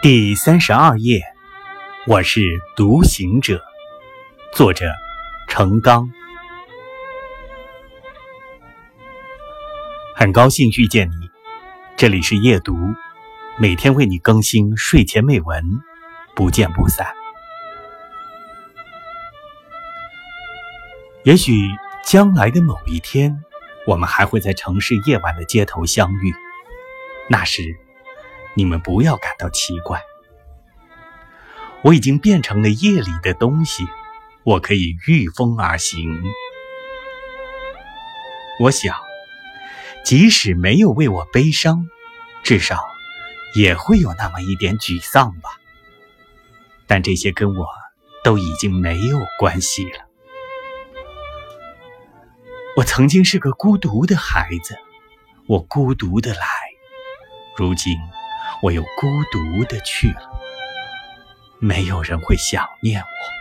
第三十二页，我是独行者。作者：程刚。很高兴遇见你，这里是夜读，每天为你更新睡前美文，不见不散。也许将来的某一天，我们还会在城市夜晚的街头相遇，那时。你们不要感到奇怪，我已经变成了夜里的东西，我可以御风而行。我想，即使没有为我悲伤，至少也会有那么一点沮丧吧。但这些跟我都已经没有关系了。我曾经是个孤独的孩子，我孤独的来，如今。我又孤独的去了，没有人会想念我。